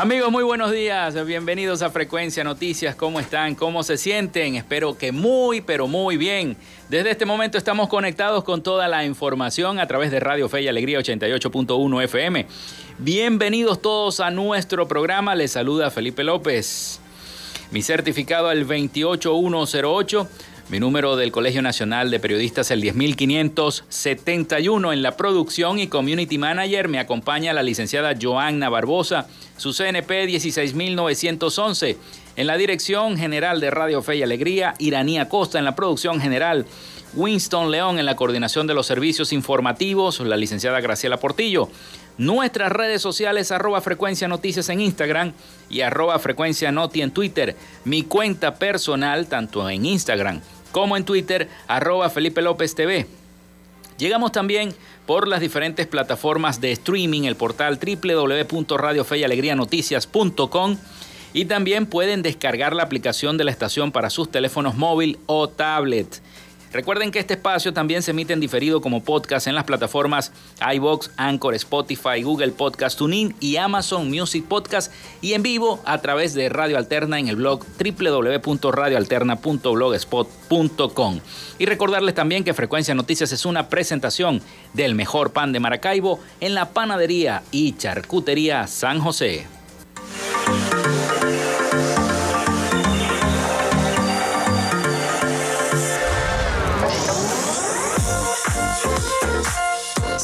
Amigos, muy buenos días. Bienvenidos a Frecuencia Noticias. ¿Cómo están? ¿Cómo se sienten? Espero que muy, pero muy bien. Desde este momento estamos conectados con toda la información a través de Radio Fe y Alegría 88.1 FM. Bienvenidos todos a nuestro programa. Les saluda Felipe López. Mi certificado el 28108 mi número del Colegio Nacional de Periodistas el 10571 en la producción y community manager me acompaña la licenciada Joanna Barbosa, su CNP 16911. En la dirección general de Radio Fe y Alegría, Iranía Costa en la producción general. Winston León en la coordinación de los servicios informativos, la licenciada Graciela Portillo. Nuestras redes sociales, arroba frecuencia noticias en Instagram y arroba frecuencia noti en Twitter. Mi cuenta personal, tanto en Instagram como en Twitter, arroba Felipe López TV. Llegamos también por las diferentes plataformas de streaming, el portal www.radiofeyalegrianoticias.com y también pueden descargar la aplicación de la estación para sus teléfonos móvil o tablet. Recuerden que este espacio también se emite en diferido como podcast en las plataformas iBox, Anchor, Spotify, Google Podcast, TuneIn y Amazon Music Podcast y en vivo a través de Radio Alterna en el blog www.radioalterna.blogspot.com. Y recordarles también que Frecuencia Noticias es una presentación del mejor pan de Maracaibo en la panadería y charcutería San José.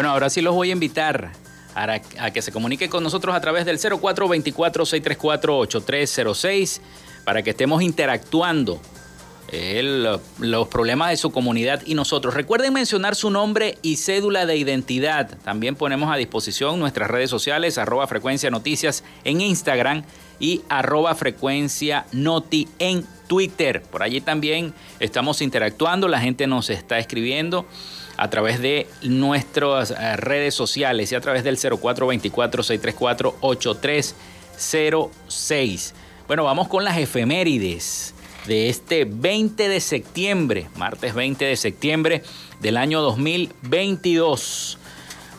Bueno, ahora sí los voy a invitar a, que se comunique con nosotros a través del 0424-634-8306 para que estemos interactuando los problemas de su comunidad y nosotros. Recuerden mencionar su nombre y cédula de identidad. También ponemos a disposición nuestras redes sociales, arroba frecuencia noticias en Instagram y arroba frecuencia noti en Twitter. Por allí también estamos interactuando, la gente nos está escribiendo a través de nuestras eh, redes sociales y a través del 0424-634-8306. Bueno, vamos con las efemérides de este 20 de septiembre, martes 20 de septiembre del año 2022.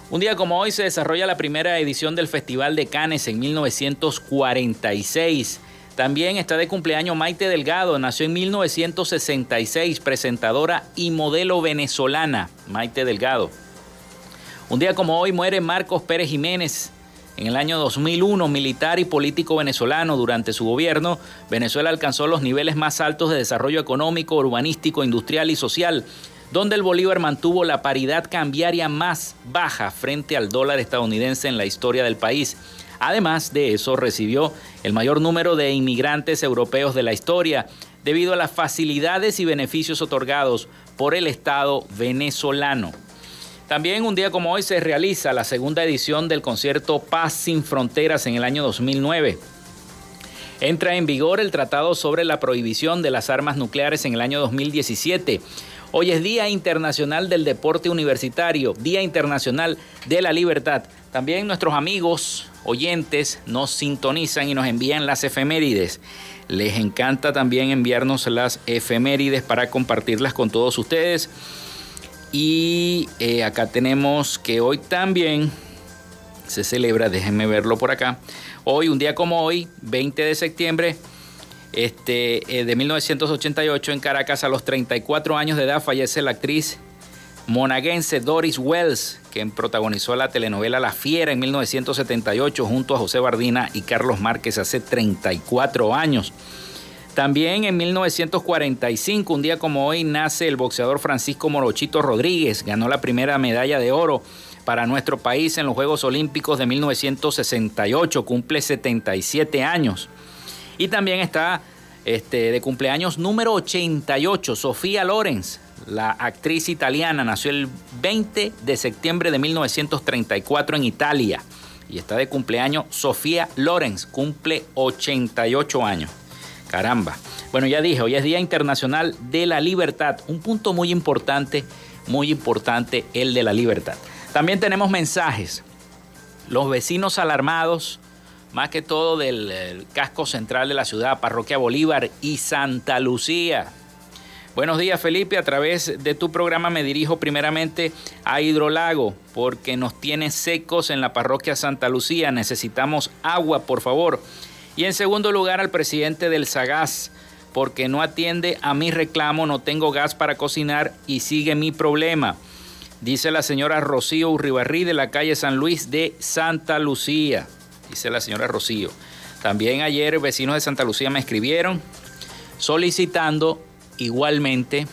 Un día como hoy se desarrolla la primera edición del Festival de Cannes en 1946. También está de cumpleaños Maite Delgado, nació en 1966, presentadora y modelo venezolana, Maite Delgado. Un día como hoy muere Marcos Pérez Jiménez. En el año 2001, militar y político venezolano, durante su gobierno, Venezuela alcanzó los niveles más altos de desarrollo económico, urbanístico, industrial y social, donde el Bolívar mantuvo la paridad cambiaria más baja frente al dólar estadounidense en la historia del país. Además de eso, recibió el mayor número de inmigrantes europeos de la historia, debido a las facilidades y beneficios otorgados por el Estado venezolano. También un día como hoy se realiza la segunda edición del concierto Paz sin Fronteras en el año 2009. Entra en vigor el Tratado sobre la Prohibición de las Armas Nucleares en el año 2017. Hoy es Día Internacional del Deporte Universitario, Día Internacional de la Libertad. También nuestros amigos oyentes nos sintonizan y nos envían las efemérides. Les encanta también enviarnos las efemérides para compartirlas con todos ustedes. Y eh, acá tenemos que hoy también se celebra, déjenme verlo por acá. Hoy, un día como hoy, 20 de septiembre este, eh, de 1988, en Caracas, a los 34 años de edad, fallece la actriz monaguense Doris Wells, quien protagonizó la telenovela La Fiera en 1978 junto a José Bardina y Carlos Márquez hace 34 años. También en 1945, un día como hoy, nace el boxeador Francisco Morochito Rodríguez. Ganó la primera medalla de oro para nuestro país en los Juegos Olímpicos de 1968. Cumple 77 años. Y también está este, de cumpleaños número 88, Sofía Lorenz, la actriz italiana, nació el 20 de septiembre de 1934 en Italia. Y está de cumpleaños Sofía Lorenz, cumple 88 años. Caramba. Bueno, ya dije, hoy es Día Internacional de la Libertad. Un punto muy importante, muy importante, el de la libertad. También tenemos mensajes. Los vecinos alarmados, más que todo del casco central de la ciudad, Parroquia Bolívar y Santa Lucía Buenos días Felipe, a través de tu programa me dirijo primeramente a Hidrolago porque nos tiene secos en la parroquia Santa Lucía, necesitamos agua por favor. Y en segundo lugar al presidente del Sagaz porque no atiende a mi reclamo, no tengo gas para cocinar y sigue mi problema. Dice la señora Rocío Urribarrí de la calle San Luis de Santa Lucía. Dice la señora Rocío. También ayer vecinos de Santa Lucía me escribieron solicitando igualmente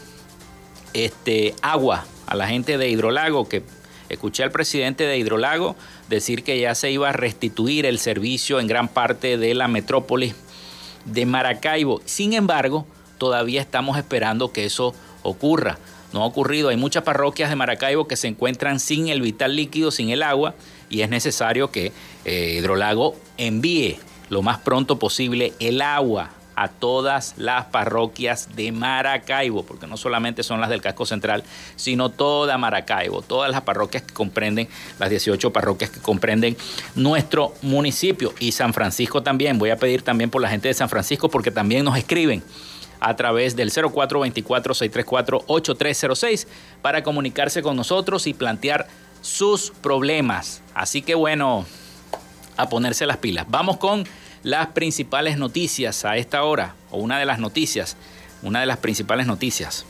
este, agua a la gente de Hidrolago, que escuché al presidente de Hidrolago decir que ya se iba a restituir el servicio en gran parte de la metrópolis de Maracaibo. Sin embargo, todavía estamos esperando que eso ocurra. No ha ocurrido. Hay muchas parroquias de Maracaibo que se encuentran sin el vital líquido, sin el agua, y es necesario que eh, Hidrolago envíe lo más pronto posible el agua a todas las parroquias de Maracaibo, porque no solamente son las del casco central, sino toda Maracaibo, todas las parroquias que comprenden, las 18 parroquias que comprenden nuestro municipio y San Francisco también. Voy a pedir también por la gente de San Francisco porque también nos escriben a través del 0424-634-8306 para comunicarse con nosotros y plantear sus problemas. Así que bueno, a ponerse las pilas. Vamos con las principales noticias a esta hora, o una de las noticias, una de las principales noticias.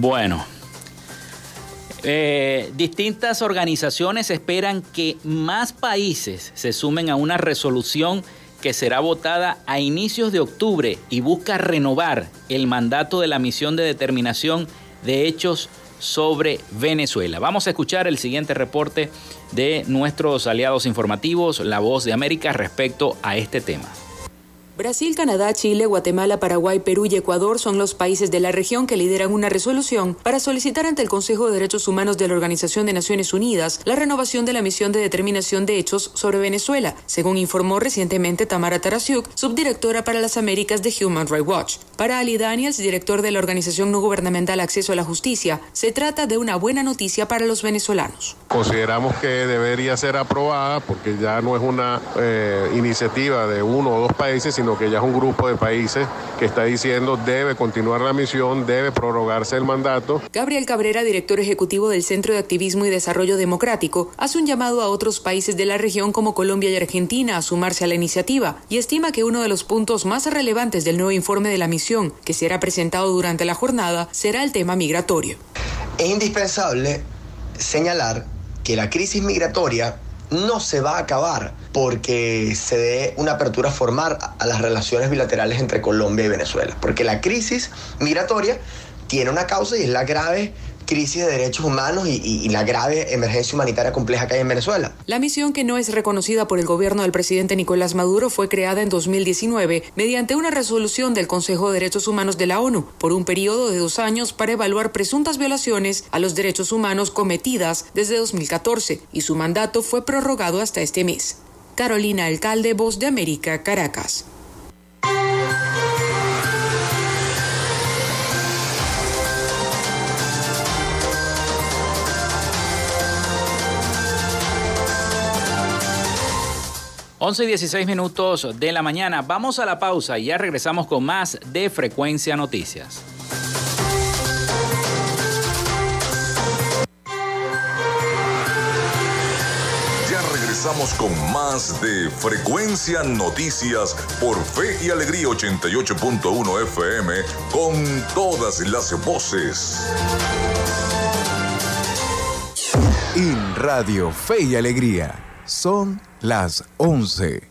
Bueno, eh, distintas organizaciones esperan que más países se sumen a una resolución que será votada a inicios de octubre y busca renovar el mandato de la misión de determinación de hechos sobre Venezuela. Vamos a escuchar el siguiente reporte de nuestros aliados informativos, La Voz de América, respecto a este tema. Brasil, Canadá, Chile, Guatemala, Paraguay, Perú y Ecuador son los países de la región que lideran una resolución para solicitar ante el Consejo de Derechos Humanos de la Organización de Naciones Unidas la renovación de la misión de determinación de hechos sobre Venezuela, según informó recientemente Tamara Tarasiuk, subdirectora para las Américas de Human Rights Watch. Para Ali Daniels, director de la organización no gubernamental Acceso a la Justicia, se trata de una buena noticia para los venezolanos. Consideramos que debería ser aprobada porque ya no es una eh, iniciativa de uno o dos países, sino que ya es un grupo de países que está diciendo debe continuar la misión, debe prorrogarse el mandato. Gabriel Cabrera, director ejecutivo del Centro de Activismo y Desarrollo Democrático, hace un llamado a otros países de la región como Colombia y Argentina a sumarse a la iniciativa y estima que uno de los puntos más relevantes del nuevo informe de la misión, que será presentado durante la jornada, será el tema migratorio. Es indispensable señalar que la crisis migratoria no se va a acabar porque se dé una apertura formal a las relaciones bilaterales entre Colombia y Venezuela. Porque la crisis migratoria tiene una causa y es la grave crisis de derechos humanos y, la grave emergencia humanitaria compleja que hay en Venezuela. La misión que no es reconocida por el gobierno del presidente Nicolás Maduro fue creada en 2019 mediante una resolución del Consejo de Derechos Humanos de la ONU por un periodo de dos años para evaluar presuntas violaciones a los derechos humanos cometidas desde 2014 y su mandato fue prorrogado hasta este mes. Carolina Alcalde, Voz de América, Caracas. 11 y 16 minutos de la mañana. Vamos a la pausa y ya regresamos con más de Frecuencia Noticias. Ya regresamos con más de Frecuencia Noticias por Fe y Alegría 88.1 FM con todas las voces. En Radio Fe y Alegría son las 11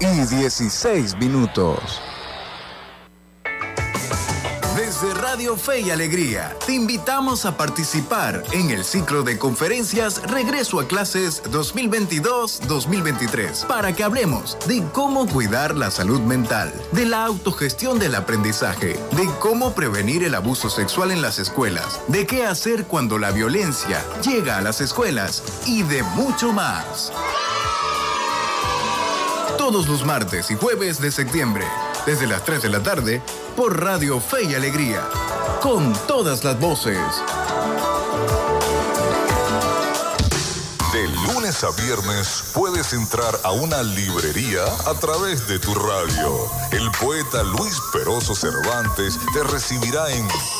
y 16 minutos. Desde Radio Fe y Alegría, te invitamos a participar en el ciclo de conferencias Regreso a Clases 2022-2023 para que hablemos de cómo cuidar la salud mental, de la autogestión del aprendizaje, de cómo prevenir el abuso sexual en las escuelas, de qué hacer cuando la violencia llega a las escuelas y de mucho más. Todos los martes y jueves de septiembre desde las 3 de la tarde por Radio Fe y Alegría, con todas las voces. De lunes a viernes puedes entrar a una librería a través de tu radio. El poeta Luis Peroso Cervantes te recibirá en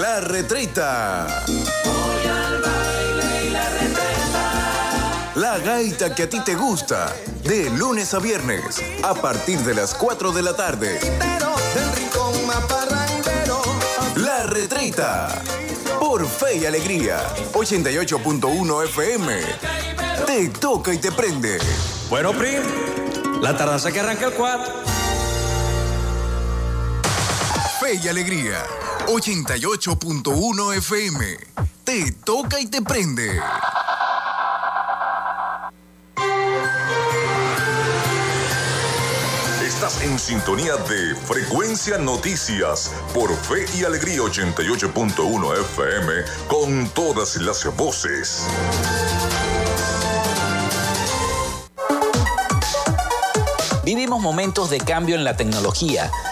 La retreta. La gaita que a ti te gusta. De lunes a viernes. A partir de las 4 de la tarde. La retreta. Por Fe y Alegría. 88.1 FM. Te toca y te prende. Bueno, Prim, la tardanza que arranca el 4. Fe y Alegría. 88.1 FM. Te toca y te prende. Estás en sintonía de Frecuencia Noticias por Fe y Alegría 88.1 FM con todas las voces. Vivimos momentos de cambio en la tecnología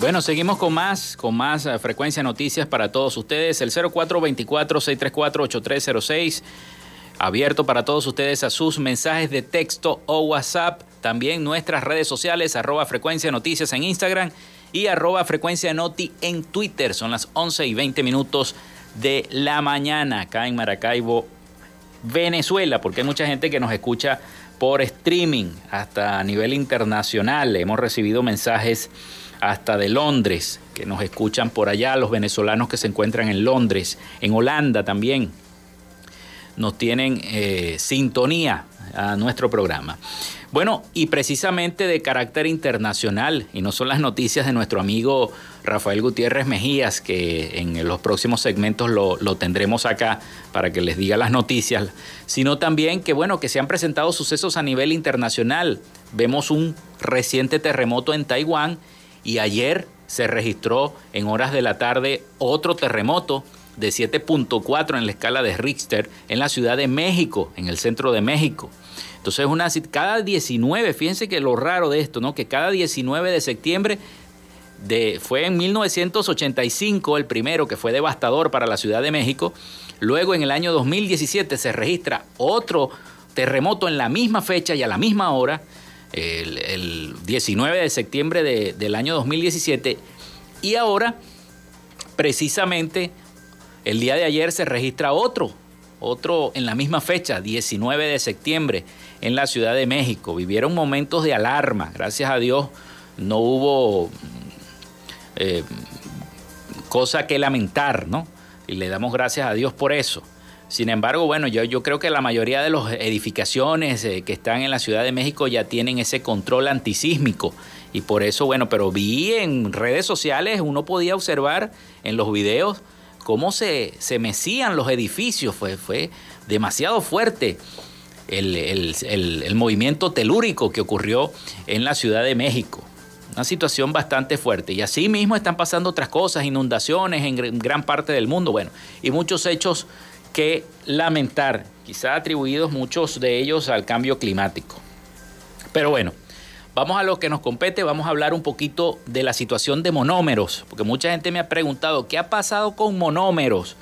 Bueno, seguimos con más, con más eh, frecuencia noticias para todos ustedes. El 0424-634-8306, abierto para todos ustedes a sus mensajes de texto o WhatsApp. También nuestras redes sociales, arroba frecuencia noticias en Instagram y arroba frecuencia noti en Twitter. Son las 11 y 20 minutos de la mañana acá en Maracaibo, Venezuela, porque hay mucha gente que nos escucha por streaming hasta a nivel internacional. Hemos recibido mensajes hasta de Londres, que nos escuchan por allá, los venezolanos que se encuentran en Londres, en Holanda también, nos tienen eh, sintonía a nuestro programa. Bueno, y precisamente de carácter internacional, y no son las noticias de nuestro amigo Rafael Gutiérrez Mejías, que en los próximos segmentos lo, lo, tendremos acá para que les diga las noticias, sino también que, bueno, que se han presentado sucesos a nivel internacional. Vemos un reciente terremoto en Taiwán y ayer se registró en horas de la tarde otro terremoto de 7.4 en la escala de Richter en la Ciudad de México, en el centro de México. Entonces, una, cada 19, fíjense que lo raro de esto, ¿no? Que cada 19 de septiembre de, fue en 1985 el primero que fue devastador para la Ciudad de México. Luego en el año 2017 se registra otro terremoto en la misma fecha y a la misma hora el, 19 de septiembre del año 2017 y ahora precisamente el día de ayer se registra otro, otro en la misma fecha, 19 de septiembre, en la Ciudad de México. Vivieron momentos de alarma, gracias a Dios no hubo eh, cosa que lamentar, ¿no? Y le damos gracias a Dios por eso. Sin embargo, bueno, yo, yo creo que la mayoría de las edificaciones eh, que están en la Ciudad de México ya tienen ese control antisísmico. Y por eso, bueno, pero vi en redes sociales, uno podía observar en los videos cómo se, se mecían los edificios. Fue, fue demasiado fuerte el, el movimiento telúrico que ocurrió en la Ciudad de México una situación bastante fuerte. Y así mismo están pasando otras cosas, inundaciones en gran parte del mundo, bueno, y muchos hechos que lamentar, quizá atribuidos muchos de ellos al cambio climático. Pero bueno, vamos a lo que nos compete, vamos a hablar un poquito de la situación de monómeros, porque mucha gente me ha preguntado, ¿qué ha pasado con monómeros?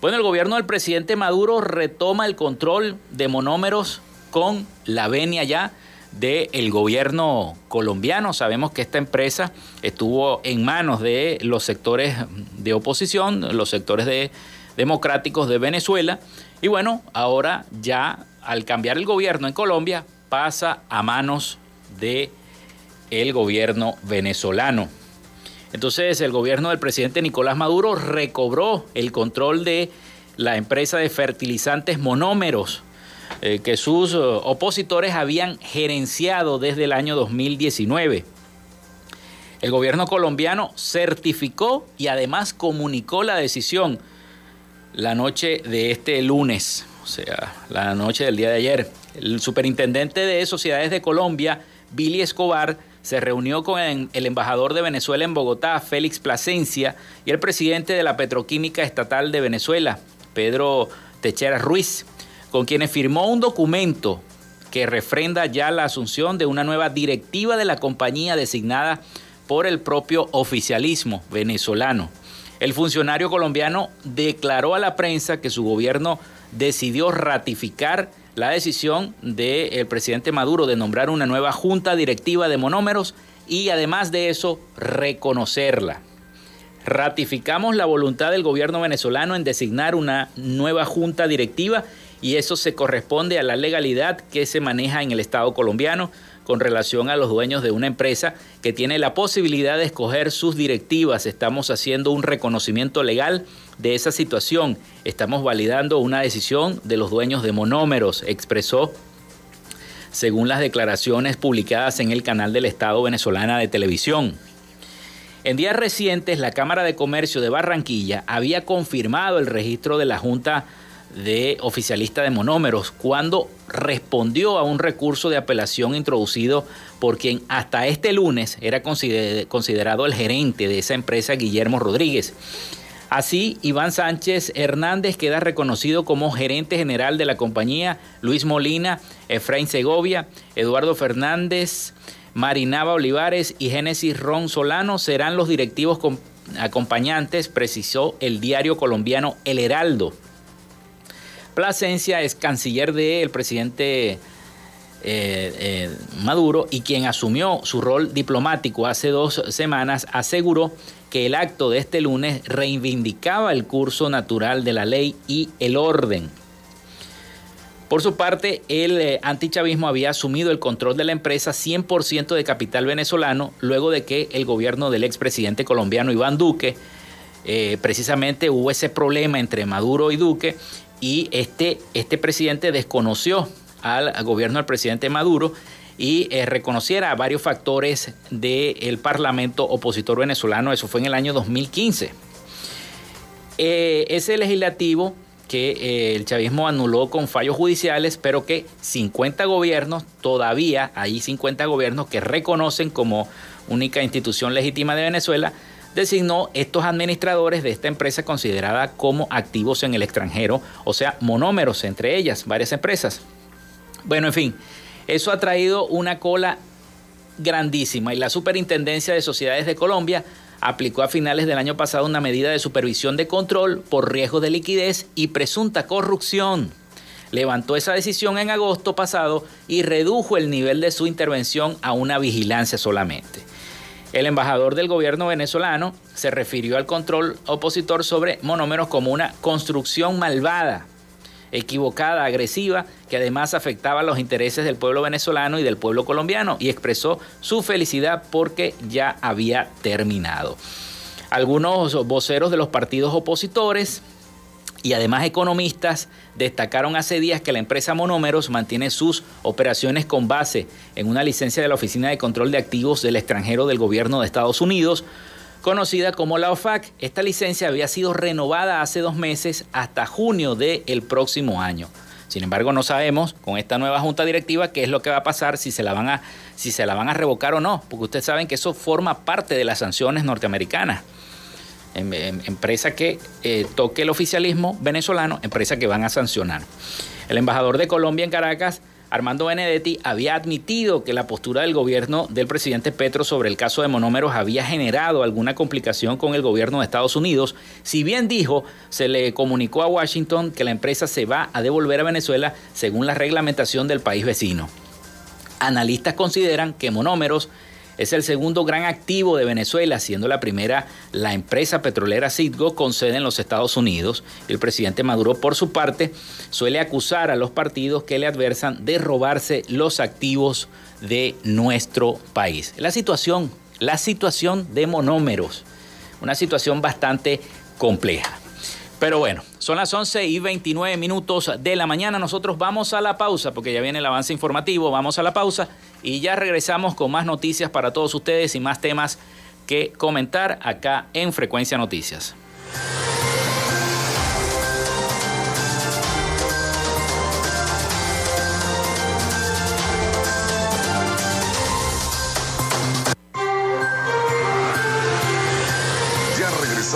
Bueno, el gobierno del presidente Maduro retoma el control de monómeros con la venia ya del gobierno colombiano. Sabemos que esta empresa estuvo en manos de los sectores de oposición, los sectores de democráticos de Venezuela. Y bueno, ahora ya al cambiar el gobierno en Colombia pasa a manos de el gobierno venezolano. Entonces el gobierno del presidente Nicolás Maduro recobró el control de la empresa de fertilizantes monómeros eh, que sus eh, opositores habían gerenciado desde el año 2019. El gobierno colombiano certificó y además comunicó la decisión la noche de este lunes, o sea, la noche del día de ayer. El superintendente de Sociedades de Colombia, Billy Escobar, se reunió con el embajador de Venezuela en Bogotá, Félix Plasencia, y el presidente de la Petroquímica Estatal de Venezuela, Pedro Techera Ruiz, con quienes firmó un documento que refrenda ya la asunción de una nueva directiva de la compañía designada por el propio oficialismo venezolano. El funcionario colombiano declaró a la prensa que su gobierno decidió ratificar la decisión del presidente Maduro de nombrar una nueva junta directiva de monómeros y además de eso reconocerla. Ratificamos la voluntad del gobierno venezolano en designar una nueva junta directiva y eso se corresponde a la legalidad que se maneja en el Estado colombiano con relación a los dueños de una empresa que tiene la posibilidad de escoger sus directivas. Estamos haciendo un reconocimiento legal de esa situación. Estamos validando una decisión de los dueños de monómeros, expresó según las declaraciones publicadas en el canal del Estado venezolana de televisión. En días recientes, la Cámara de Comercio de Barranquilla había confirmado el registro de la Junta de oficialista de monómeros cuando respondió a un recurso de apelación introducido por quien hasta este lunes era considerado el gerente de esa empresa, Guillermo Rodríguez. Así, Iván Sánchez Hernández queda reconocido como gerente general de la compañía, Luis Molina, Efraín Segovia, Eduardo Fernández, Marinaba Olivares y Génesis Ron Solano serán los directivos acompañantes, precisó el diario colombiano El Heraldo. Plasencia es canciller del presidente eh, eh, Maduro y quien asumió su rol diplomático hace dos semanas aseguró que el acto de este lunes reivindicaba el curso natural de la ley y el orden. Por su parte, el eh, antichavismo había asumido el control de la empresa 100% de capital venezolano luego de que el gobierno del expresidente colombiano Iván Duque, precisamente hubo ese problema entre Maduro y Duque y este, este presidente desconoció al, gobierno del presidente Maduro y eh, reconociera varios factores del parlamento opositor venezolano. Eso fue en el año 2015. Eh, ese legislativo que eh, el chavismo anuló con fallos judiciales, pero que 50 gobiernos, todavía hay 50 gobiernos que reconocen como única institución legítima de Venezuela, designó estos administradores de esta empresa considerada como activos en el extranjero, o sea, monómeros entre ellas, varias empresas. Bueno, en fin, eso ha traído una cola grandísima y la Superintendencia de Sociedades de Colombia aplicó a finales del año pasado una medida de supervisión de control por riesgo de liquidez y presunta corrupción. Levantó esa decisión en agosto pasado y redujo el nivel de su intervención a una vigilancia solamente. El embajador del gobierno venezolano se refirió al control opositor sobre monómeros como una construcción malvada, equivocada, agresiva, que además afectaba los intereses del pueblo venezolano y del pueblo colombiano y expresó su felicidad porque ya había terminado. Algunos voceros de los partidos opositores y además economistas destacaron hace días que la empresa Monómeros mantiene sus operaciones con base en una licencia de la Oficina de Control de Activos del extranjero del gobierno de Estados Unidos, conocida como la OFAC. Esta licencia había sido renovada hace dos meses hasta junio del próximo año. Sin embargo, no sabemos con esta nueva junta directiva qué es lo que va a pasar, si se la van a, si se la van a revocar o no, porque ustedes saben que eso forma parte de las sanciones norteamericanas. Em, em, empresa que eh, toque el oficialismo venezolano, empresa que van a sancionar. El embajador de Colombia en Caracas, Armando Benedetti, había admitido que la postura del gobierno del presidente Petro sobre el caso de monómeros había generado alguna complicación con el gobierno de Estados Unidos. Si bien dijo, se le comunicó a Washington que la empresa se va a devolver a Venezuela según la reglamentación del país vecino. Analistas consideran que monómeros es el segundo gran activo de Venezuela, siendo la primera la empresa petrolera Citgo con sede en los Estados Unidos. El presidente Maduro, por su parte, suele acusar a los partidos que le adversan de robarse los activos de nuestro país. La situación, la situación de monómeros, una situación bastante compleja. Pero bueno, son las 11 y 29 minutos de la mañana. Nosotros vamos a la pausa porque ya viene el avance informativo. Vamos a la pausa y ya regresamos con más noticias para todos ustedes y más temas que comentar acá en Frecuencia Noticias.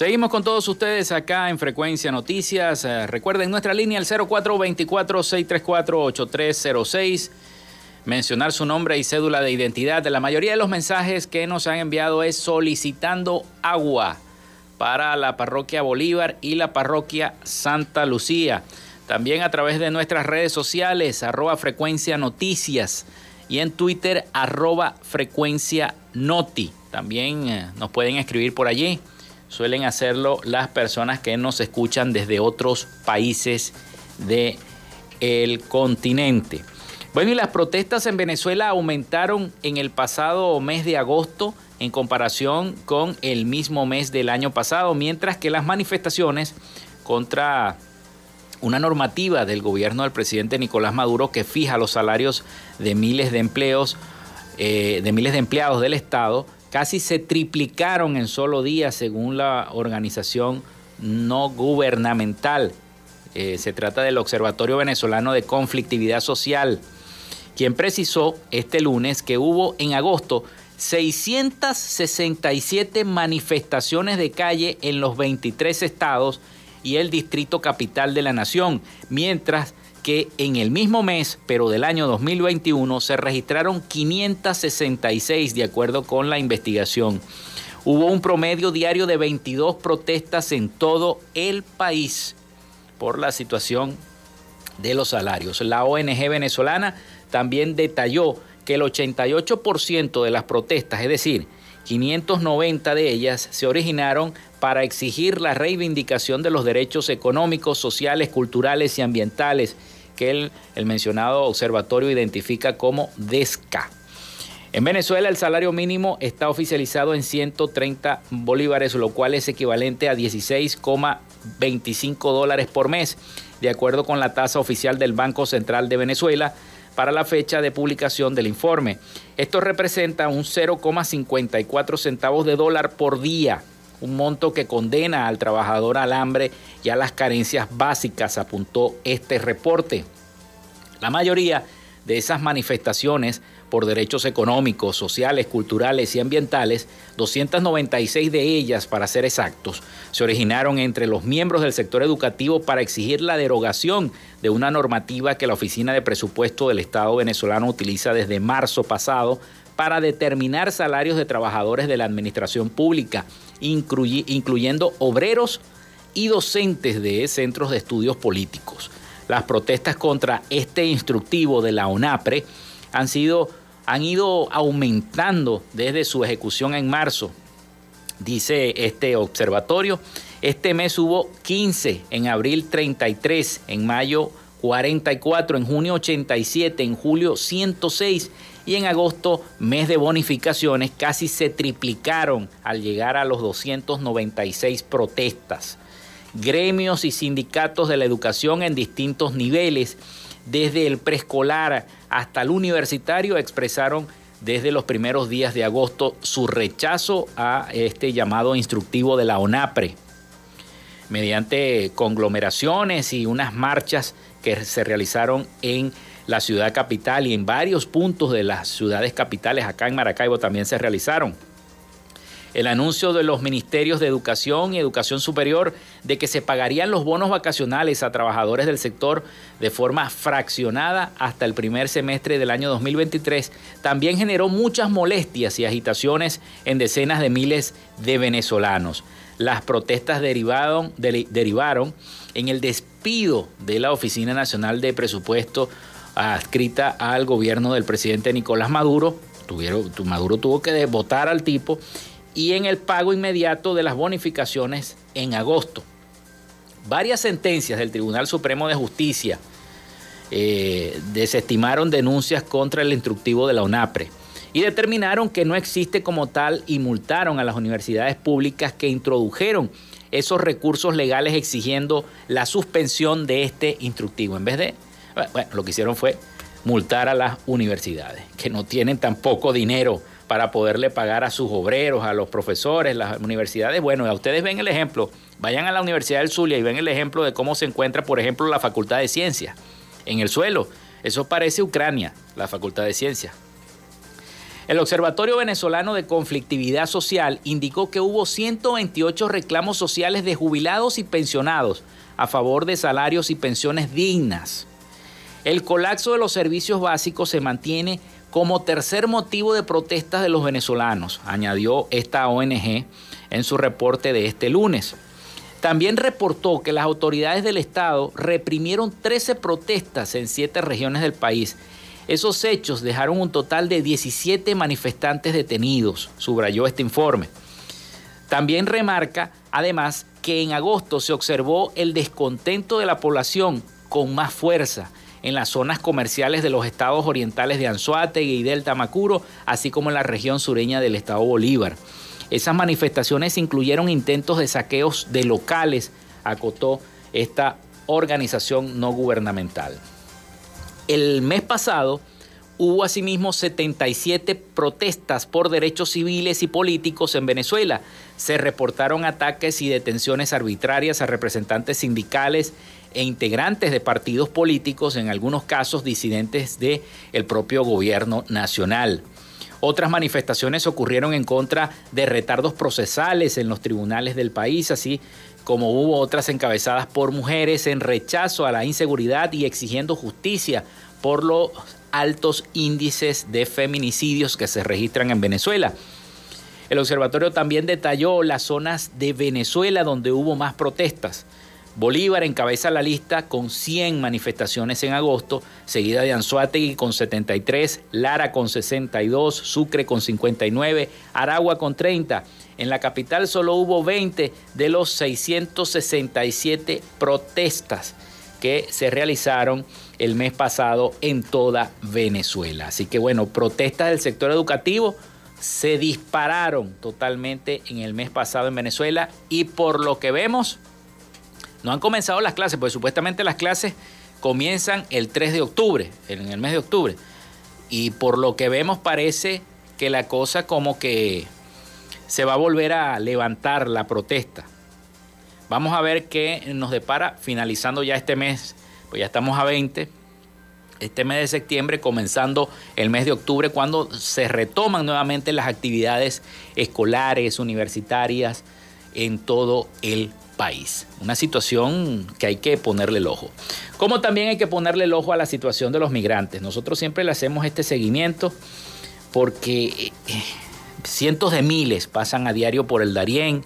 Seguimos con todos ustedes acá en Frecuencia Noticias. Eh, recuerden nuestra línea el 0424-634-8306. Mencionar su nombre y cédula de identidad. La mayoría de los mensajes que nos han enviado es solicitando agua para la parroquia Bolívar y la parroquia Santa Lucía. También a través de nuestras redes sociales, arroba frecuencia noticias y en Twitter, arroba frecuencia noti. También eh, nos pueden escribir por allí suelen hacerlo las personas que nos escuchan desde otros países del el continente. Bueno, y las protestas en Venezuela aumentaron en el pasado mes de agosto en comparación con el mismo mes del año pasado, mientras que las manifestaciones contra una normativa del gobierno del presidente Nicolás Maduro que fija los salarios de miles de empleos, eh, de miles de empleados del Estado, casi se triplicaron en solo días según la organización no gubernamental. Eh, se trata del Observatorio Venezolano de Conflictividad Social, quien precisó este lunes que hubo en agosto 667 manifestaciones de calle en los 23 estados y el distrito capital de la nación, mientras que en el mismo mes, pero del año 2021, se registraron 566 de acuerdo con la investigación. Hubo un promedio diario de 22 protestas en todo el país por la situación de los salarios. La ONG venezolana también detalló que el 88% de las protestas, es decir, 590 de ellas, se originaron para exigir la reivindicación de los derechos económicos, sociales, culturales y ambientales que el, el mencionado observatorio identifica como DESCA. En Venezuela el salario mínimo está oficializado en 130 bolívares, lo cual es equivalente a 16,25 dólares por mes, de acuerdo con la tasa oficial del Banco Central de Venezuela para la fecha de publicación del informe. Esto representa un 0,54 centavos de dólar por día un monto que condena al trabajador al hambre y a las carencias básicas, apuntó este reporte. La mayoría de esas manifestaciones por derechos económicos, sociales, culturales y ambientales, 296 de ellas, para ser exactos, se originaron entre los miembros del sector educativo para exigir la derogación de una normativa que la Oficina de Presupuesto del Estado venezolano utiliza desde marzo pasado para determinar salarios de trabajadores de la administración pública, incluyendo obreros y docentes de centros de estudios políticos. Las protestas contra este instructivo de la ONAPRE han sido han ido aumentando desde su ejecución en marzo, dice este observatorio. Este mes hubo 15, en abril 33, en mayo 44, en junio 87, en julio 106 y en agosto, mes de bonificaciones, casi se triplicaron al llegar a los 296 protestas. Gremios y sindicatos de la educación en distintos niveles desde el preescolar hasta el universitario expresaron desde los primeros días de agosto su rechazo a este llamado instructivo de la ONAPRE, mediante conglomeraciones y unas marchas que se realizaron en la ciudad capital y en varios puntos de las ciudades capitales, acá en Maracaibo también se realizaron el anuncio de los ministerios de Educación y Educación Superior de que se pagarían los bonos vacacionales a trabajadores del sector de forma fraccionada hasta el primer semestre del año 2023 también generó muchas molestias y agitaciones en decenas de miles de venezolanos. Las protestas derivaron, derivaron en el despido de la Oficina Nacional de Presupuesto adscrita al gobierno del presidente Nicolás Maduro. Tuvieron, Maduro tuvo que votar al tipo y en el pago inmediato de las bonificaciones en agosto. Varias sentencias del Tribunal Supremo de Justicia eh, desestimaron denuncias contra el instructivo de la UNAPRE y determinaron que no existe como tal y multaron a las universidades públicas que introdujeron esos recursos legales exigiendo la suspensión de este instructivo. En vez de, bueno, lo que hicieron fue multar a las universidades, que no tienen tampoco dinero para poderle pagar a sus obreros, a los profesores, las universidades. Bueno, a ustedes ven el ejemplo, vayan a la Universidad del Zulia y ven el ejemplo de cómo se encuentra, por ejemplo, la Facultad de Ciencias en el suelo. Eso parece Ucrania, la Facultad de Ciencias. El Observatorio Venezolano de Conflictividad Social indicó que hubo 128 reclamos sociales de jubilados y pensionados a favor de salarios y pensiones dignas. El colapso de los servicios básicos se mantiene como tercer motivo de protestas de los venezolanos, añadió esta ONG en su reporte de este lunes. También reportó que las autoridades del Estado reprimieron 13 protestas en siete regiones del país. Esos hechos dejaron un total de 17 manifestantes detenidos, subrayó este informe. También remarca, además, que en agosto se observó el descontento de la población con más fuerza en las zonas comerciales de los estados orientales de Anzuategui y Delta Macuro, así como en la región sureña del estado Bolívar. Esas manifestaciones incluyeron intentos de saqueos de locales, acotó esta organización no gubernamental. El mes pasado hubo asimismo 77 protestas por derechos civiles y políticos en Venezuela. Se reportaron ataques y detenciones arbitrarias a representantes sindicales e integrantes de partidos políticos, en algunos casos disidentes del el propio gobierno nacional. Otras manifestaciones ocurrieron en contra de retardos procesales en los tribunales del país, así como hubo otras encabezadas por mujeres en rechazo a la inseguridad y exigiendo justicia por los altos índices de feminicidios que se registran en Venezuela. El observatorio también detalló las zonas de Venezuela donde hubo más protestas. Bolívar encabeza la lista con 100 manifestaciones en agosto, seguida de Anzuategui con 73, Lara con 62, Sucre con 59, Aragua con 30. En la capital solo hubo 20 de los 667 protestas que se realizaron el mes pasado en toda Venezuela. Así que bueno, protestas del sector educativo se dispararon totalmente en el mes pasado en Venezuela y por lo que vemos no han comenzado las clases, porque supuestamente las clases comienzan el 3 de octubre, en el mes de octubre. Y por lo que vemos parece que la cosa como que se va a volver a levantar la protesta. Vamos a ver qué nos depara finalizando ya este mes, pues ya estamos a 20, este mes de septiembre, comenzando el mes de octubre, cuando se retoman nuevamente las actividades escolares, universitarias en todo el país. Una situación que hay que ponerle el ojo. Como también hay que ponerle el ojo a la situación de los migrantes. Nosotros siempre le hacemos este seguimiento porque eh, cientos de miles pasan a diario por el Darién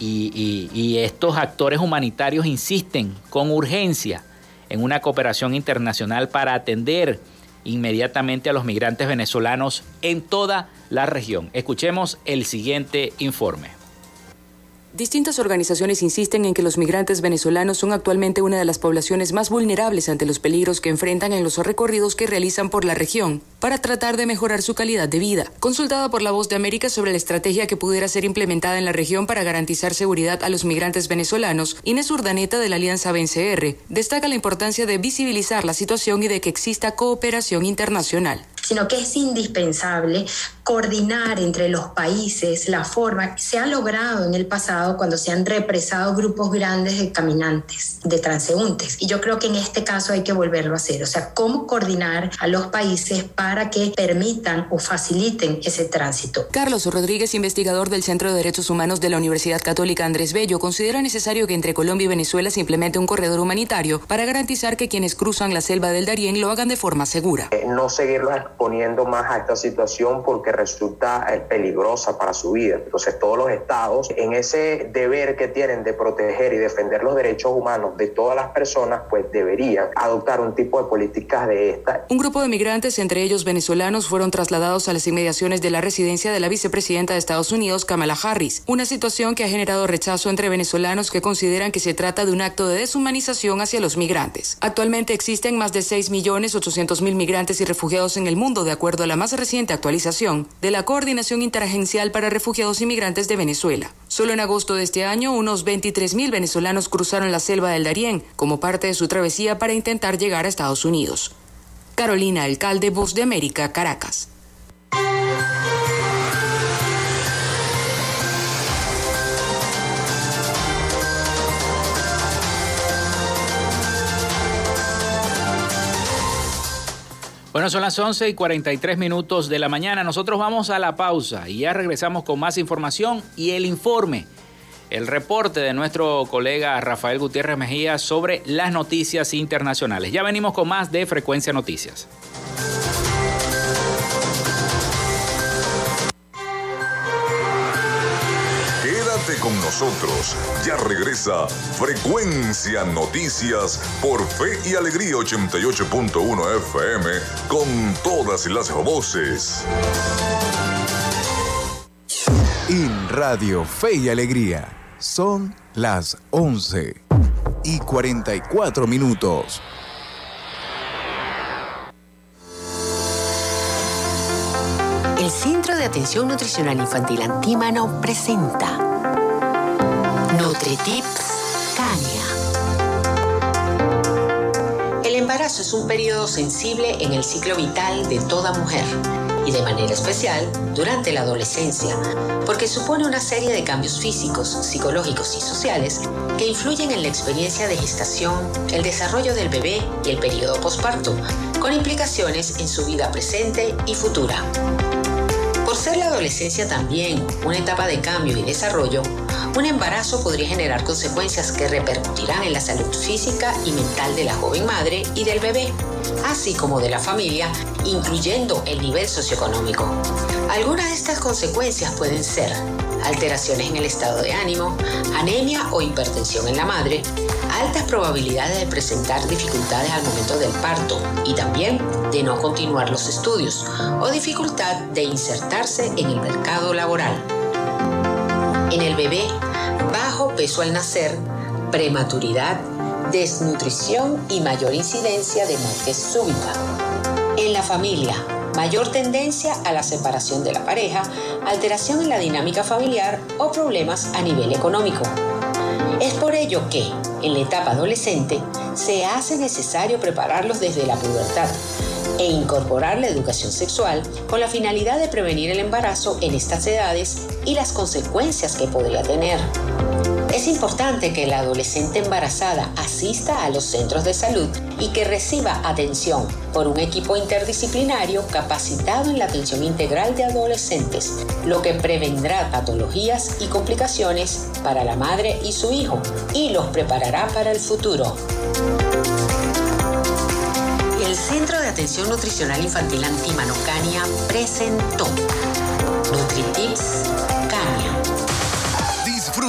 y, estos actores humanitarios insisten con urgencia en una cooperación internacional para atender inmediatamente a los migrantes venezolanos en toda la región. Escuchemos el siguiente informe. Distintas organizaciones insisten en que los migrantes venezolanos son actualmente una de las poblaciones más vulnerables ante los peligros que enfrentan en los recorridos que realizan por la región para tratar de mejorar su calidad de vida. Consultada por La Voz de América sobre la estrategia que pudiera ser implementada en la región para garantizar seguridad a los migrantes venezolanos, Inés Urdaneta de la Alianza BNCR destaca la importancia de visibilizar la situación y de que exista cooperación internacional sino que es indispensable coordinar entre los países la forma que se ha logrado en el pasado cuando se han represado grupos grandes de caminantes, de transeúntes. Y yo creo que en este caso hay que volverlo a hacer. O sea, cómo coordinar a los países para que permitan o faciliten ese tránsito. Carlos Rodríguez, investigador del Centro de Derechos Humanos de la Universidad Católica Andrés Bello, considera necesario que entre Colombia y Venezuela se implemente un corredor humanitario para garantizar que quienes cruzan la selva del Darién lo hagan de forma segura. Eh, no seguirlos exponiendo más a esta situación porque resulta eh, peligrosa para su vida. Entonces todos los estados en ese deber que tienen de proteger y defender los derechos humanos de todas las personas, pues deberían adoptar un tipo de políticas de esta. Un grupo de migrantes, entre ellos venezolanos, fueron trasladados a las inmediaciones de la residencia de la vicepresidenta de Estados Unidos, Kamala Harris, una situación que ha generado rechazo entre venezolanos que consideran que se trata de un acto de deshumanización hacia los migrantes. Actualmente existen más de 6.800.000 migrantes y refugiados en el mundo, de acuerdo a la más reciente actualización de la Coordinación Interagencial para Refugiados y Migrantes de Venezuela. Solo en agosto de este año, unos 23.000 venezolanos cruzaron la selva del Darién como parte de su travesía para intentar llegar a Estados Unidos. Carolina Alcalde, Voz de América, Caracas. Bueno, son las 11 y 43 minutos de la mañana. Nosotros vamos a la pausa y ya regresamos con más información y el informe, el reporte de nuestro colega Rafael Gutiérrez Mejía sobre las noticias internacionales. Ya venimos con más de Frecuencia Noticias. Con nosotros. Ya regresa Frecuencia Noticias por Fe y Alegría 88.1 FM con todas las voces. En Radio Fe y Alegría son las 11 y 44 minutos. El Centro de Atención Nutricional Infantil Antímano presenta NutriTips Cania. El embarazo es un periodo sensible en el ciclo vital de toda mujer y de manera especial durante la adolescencia, porque supone una serie de cambios físicos, psicológicos y sociales que influyen en la experiencia de gestación, el desarrollo del bebé y el periodo posparto, con implicaciones en su vida presente y futura. Adolescencia también una etapa de cambio y desarrollo, un embarazo podría generar consecuencias que repercutirán en la salud física y mental de la joven madre y del bebé, así como de la familia, incluyendo el nivel socioeconómico. Algunas de estas consecuencias pueden ser alteraciones en el estado de ánimo, anemia o hipertensión en la madre, altas probabilidades de presentar dificultades al momento del parto y también de no continuar los estudios o dificultad de insertarse en el mercado laboral. En el bebé, bajo peso al nacer, prematuridad, desnutrición y mayor incidencia de muerte súbita. En la familia, mayor tendencia a la separación de la pareja, alteración en la dinámica familiar o problemas a nivel económico. Es por ello que, en la etapa adolescente, se hace necesario prepararlos desde la pubertad e incorporar la educación sexual con la finalidad de prevenir el embarazo en estas edades y las consecuencias que podría tener. Es importante que la adolescente embarazada asista a los centros de salud y que reciba atención por un equipo interdisciplinario capacitado en la atención integral de adolescentes, lo que prevendrá patologías y complicaciones para la madre y su hijo y los preparará para el futuro. El Centro de Atención Nutricional Infantil Antímano Cania presentó NutriTips.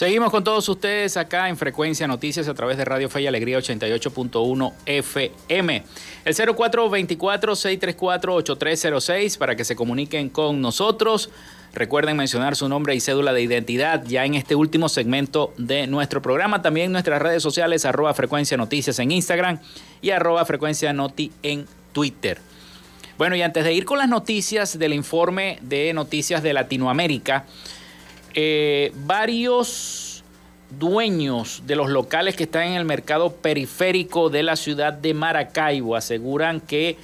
Seguimos con todos ustedes acá en Frecuencia Noticias a través de Radio Fe y Alegría 88.1 FM. El 0424-634-8306 para que se comuniquen con nosotros. Recuerden mencionar su nombre y cédula de identidad ya en este último segmento de nuestro programa. También nuestras redes sociales, arroba Frecuencia Noticias en Instagram y arroba Frecuencia Noti en Twitter. Bueno, y antes de ir con las noticias del informe de noticias de Latinoamérica, eh, varios dueños de los locales que están en el mercado periférico de la ciudad de Maracaibo aseguran que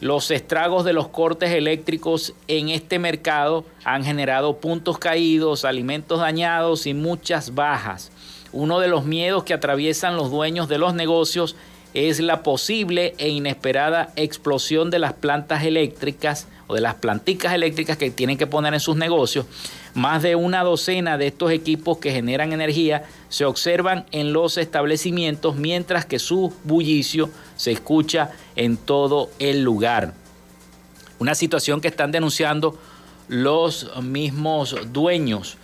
los estragos de los cortes eléctricos en este mercado han generado puntos caídos, alimentos dañados y muchas bajas. Uno de los miedos que atraviesan los dueños de los negocios es la posible e inesperada explosión de las plantas eléctricas o de las planticas eléctricas que tienen que poner en sus negocios más de una docena de estos equipos que generan energía se observan en los establecimientos mientras que su bullicio se escucha en todo el lugar. Una situación que están denunciando los mismos dueños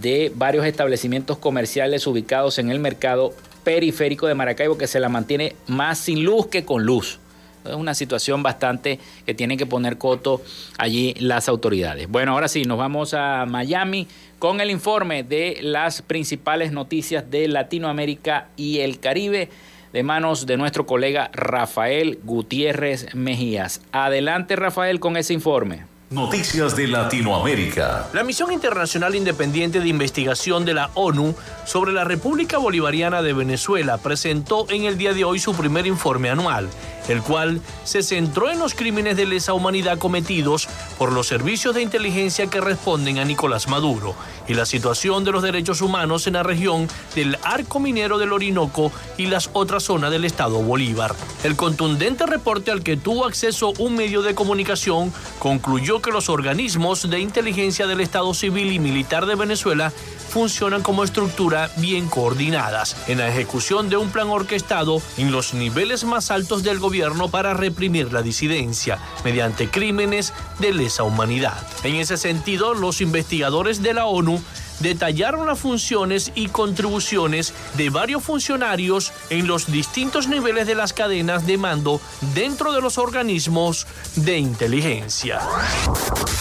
de varios establecimientos comerciales ubicados en el mercado periférico de Maracaibo que se la mantiene más sin luz que con luz. Es una situación bastante que tienen que poner coto allí las autoridades. Bueno, ahora sí, nos vamos a Miami con el informe de las principales noticias de Latinoamérica y el Caribe de manos de nuestro colega Rafael Gutiérrez Mejías. Adelante Rafael con ese informe. Noticias de Latinoamérica. La Misión Internacional Independiente de Investigación de la ONU sobre la República Bolivariana de Venezuela presentó en el día de hoy su primer informe anual, el cual se centró en los crímenes de lesa humanidad cometidos por los servicios de inteligencia que responden a Nicolás Maduro y la situación de los derechos humanos en la región del arco minero del Orinoco y las otras zonas del estado Bolívar. El contundente reporte al que tuvo acceso un medio de comunicación concluyó que los organismos de inteligencia del Estado Civil y Militar de Venezuela funcionan como estructura bien coordinadas en la ejecución de un plan orquestado en los niveles más altos del gobierno para reprimir la disidencia mediante crímenes de lesa humanidad. En ese sentido, los investigadores de la ONU detallaron las funciones y contribuciones de varios funcionarios en los distintos niveles de las cadenas de mando dentro de los organismos de inteligencia.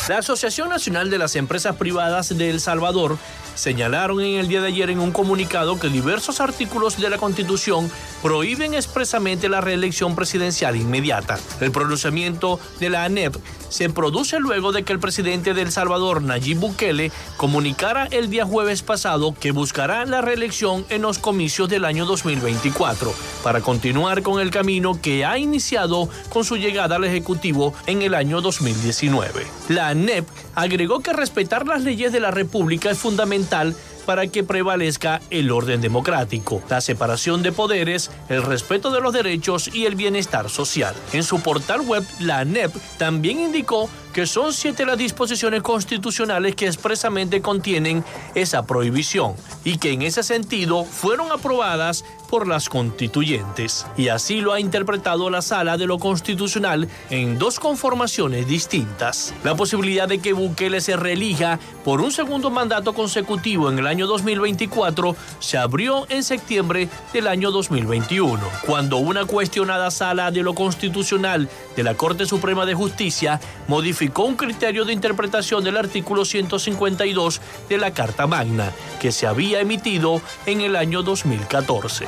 La Asociación Nacional de las Empresas Privadas de El Salvador señalaron en el día de ayer en un comunicado que diversos artículos de la Constitución prohíben expresamente la reelección presidencial inmediata. El pronunciamiento de la ANEP se produce luego de que el presidente de El Salvador, Nayib Bukele, comunicara el día jueves pasado que buscará la reelección en los comicios del año 2024 para continuar con el camino que ha iniciado con su llegada al Ejecutivo en el año 2019. La ANEP agregó que respetar las leyes de la República es fundamental para que prevalezca el orden democrático, la separación de poderes, el respeto de los derechos y el bienestar social. En su portal web, la ANEP también indicó que son siete las disposiciones constitucionales que expresamente contienen esa prohibición y que en ese sentido fueron aprobadas por las constituyentes. Y así lo ha interpretado la Sala de lo Constitucional en dos conformaciones distintas. La posibilidad de que Bukele se reelija por un segundo mandato consecutivo en el año 2024 se abrió en septiembre del año 2021, cuando una cuestionada Sala de lo Constitucional de la Corte Suprema de Justicia modificó un criterio de interpretación del artículo 152 de la Carta Magna, que se había emitido en el año 2014.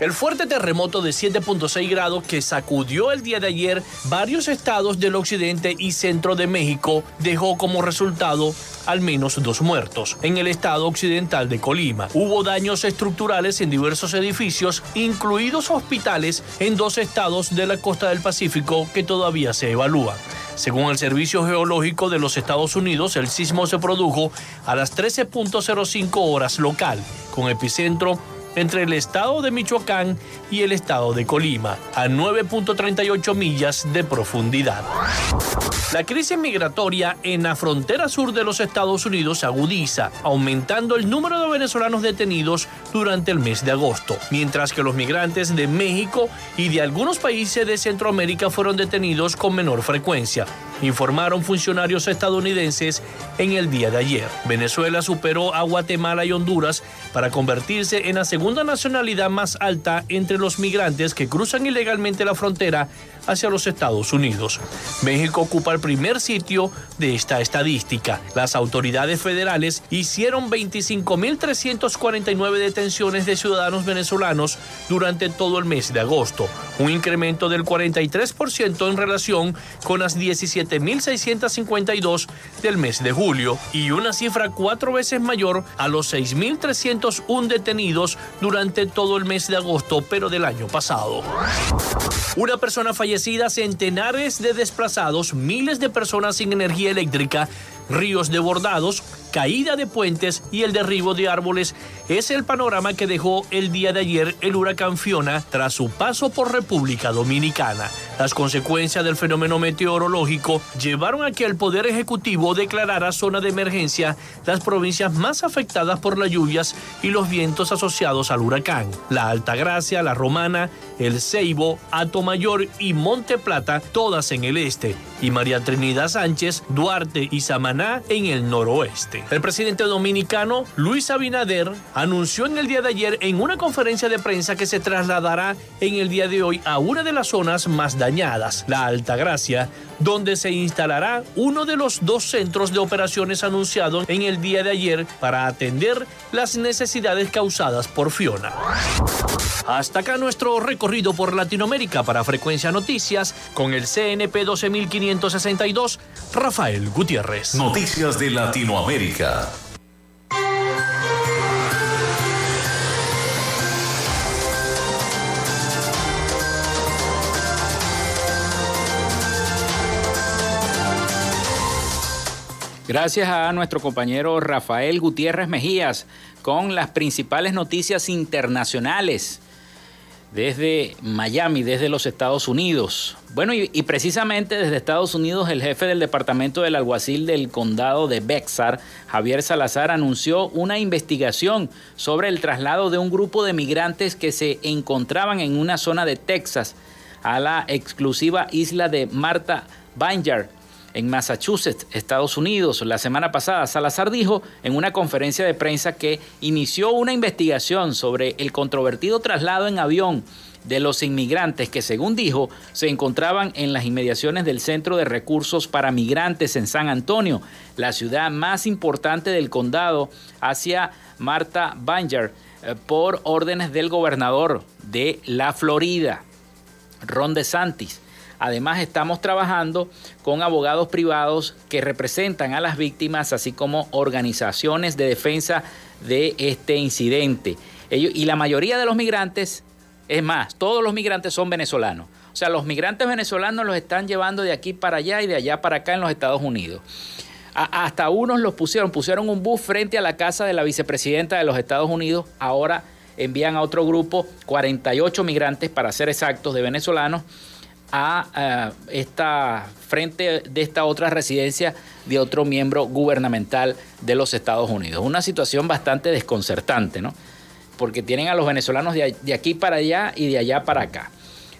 El fuerte terremoto de 7.6 grados que sacudió el día de ayer varios estados del occidente y centro de México dejó como resultado al menos dos muertos. En el estado occidental de Colima hubo daños estructurales en diversos edificios, incluidos hospitales en dos estados de la costa del Pacífico que todavía se evalúan. Según el Servicio Geológico de los Estados Unidos, el sismo se produjo a las 13.05 horas local, con epicentro entre el estado de Michoacán y el estado de Colima, a 9.38 millas de profundidad. La crisis migratoria en la frontera sur de los Estados Unidos agudiza, aumentando el número de venezolanos detenidos durante el mes de agosto, mientras que los migrantes de México y de algunos países de Centroamérica fueron detenidos con menor frecuencia, informaron funcionarios estadounidenses en el día de ayer. Venezuela superó a Guatemala y Honduras para convertirse en la segunda nacionalidad más alta entre los migrantes que cruzan ilegalmente la frontera hacia los Estados Unidos. México ocupa el primer sitio de esta estadística. Las autoridades federales hicieron 25.349 detenciones de ciudadanos venezolanos durante todo el mes de agosto, un incremento del 43% en relación con las 17.652 del mes de julio y una cifra cuatro veces mayor a los 6.301 detenidos durante todo el mes de agosto, pero del año pasado. Una persona falleció centenares de desplazados, miles de personas sin energía eléctrica, ríos desbordados, caída de puentes y el derribo de árboles es el panorama que dejó el día de ayer el huracán Fiona tras su paso por República Dominicana. Las consecuencias del fenómeno meteorológico llevaron a que el Poder Ejecutivo declarara zona de emergencia las provincias más afectadas por las lluvias y los vientos asociados al huracán. La Altagracia, La Romana, El Ceibo, Mayor y Monte Plata, todas en el este, y María Trinidad Sánchez, Duarte y Samaná en el noroeste. El presidente dominicano Luis Abinader anunció en el día de ayer en una conferencia de prensa que se trasladará en el día de hoy a una de las zonas más dañadas, la Altagracia, donde se instalará uno de los dos centros de operaciones anunciados en el día de ayer para atender las necesidades causadas por Fiona. Hasta acá nuestro recorrido por Latinoamérica para Frecuencia Noticias con el CNP 12562, Rafael Gutiérrez. Noticias de Latinoamérica. Gracias a nuestro compañero Rafael Gutiérrez Mejías con las principales noticias internacionales desde Miami, desde los Estados Unidos. Bueno, y, precisamente desde Estados Unidos, el jefe del Departamento del Alguacil del Condado de Bexar, Javier Salazar, anunció una investigación sobre el traslado de un grupo de migrantes que se encontraban en una zona de Texas a la exclusiva isla de Marta Vineyard en Massachusetts, Estados Unidos. La semana pasada, Salazar dijo en una conferencia de prensa que inició una investigación sobre el controvertido traslado en avión de los inmigrantes que, según dijo, se encontraban en las inmediaciones del Centro de Recursos para Migrantes en San Antonio, la ciudad más importante del condado, hacia Marta Banger, eh, por órdenes del gobernador de la Florida, Ron DeSantis. Además, estamos trabajando con abogados privados que representan a las víctimas, así como organizaciones de defensa de este incidente. y la mayoría de los migrantes, es más, todos los migrantes son venezolanos. O sea, los migrantes venezolanos los están llevando de aquí para allá y de allá para acá en los Estados Unidos. hasta unos los pusieron, pusieron un bus frente a la casa de la vicepresidenta de los Estados Unidos. Ahora envían a otro grupo, 48 migrantes, para ser exactos, de venezolanos, a esta frente de esta otra residencia de otro miembro gubernamental de los Estados Unidos. Una situación bastante desconcertante, ¿no? Porque tienen a los venezolanos de, de aquí para allá y de allá para acá.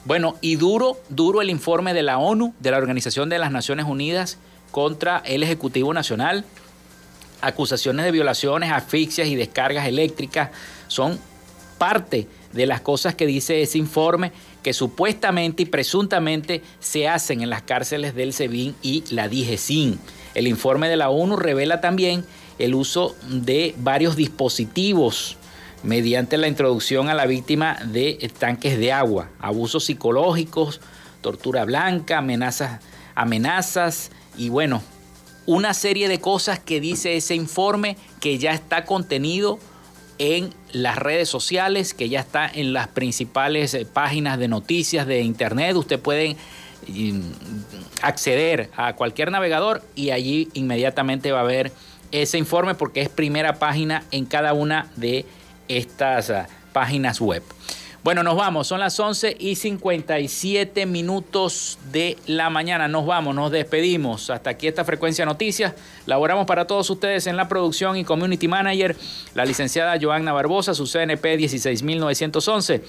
Bueno, y duro, duro el informe de la ONU, de la Organización de las Naciones Unidas, contra el Ejecutivo Nacional. Acusaciones de violaciones, asfixias y descargas eléctricas son parte de las cosas que dice ese informe que supuestamente y presuntamente se hacen en las cárceles del SEBIN y la DIGESIN. El informe de la ONU revela también el uso de varios dispositivos mediante la introducción a la víctima de tanques de agua, abusos psicológicos, tortura blanca, amenazas, amenazas y bueno, una serie de cosas que dice ese informe que ya está contenido en las redes sociales, que ya está en las principales eh, páginas de noticias de internet. Usted puede mm, acceder a cualquier navegador y allí inmediatamente va a ver ese informe porque es primera página en cada una de estas ah, páginas web. Bueno, nos vamos, son las 11 y 57 minutos de la mañana. Nos vamos, nos despedimos. Hasta aquí esta frecuencia noticias. Laboramos para todos ustedes en la producción y community manager, la licenciada Joanna Barbosa, su CNP 16911.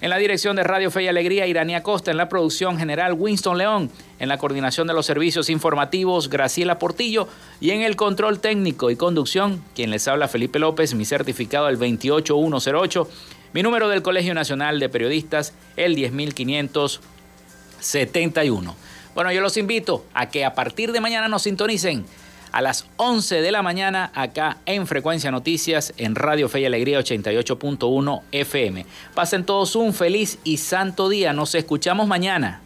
En la dirección de Radio Fe y Alegría, Irania Costa. En la producción general, Winston León. En la coordinación de los servicios informativos, Graciela Portillo. Y en el control técnico y conducción, quien les habla, Felipe López, mi certificado el 28108. Mi número del Colegio Nacional de Periodistas, el 10571. Bueno, yo los invito a que a partir de mañana nos sintonicen a las 11 de la mañana acá en Frecuencia Noticias en Radio Fe y Alegría 88.1 FM. Pasen todos un feliz y santo día. Nos escuchamos mañana.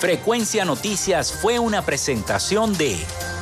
Frecuencia Noticias fue una presentación de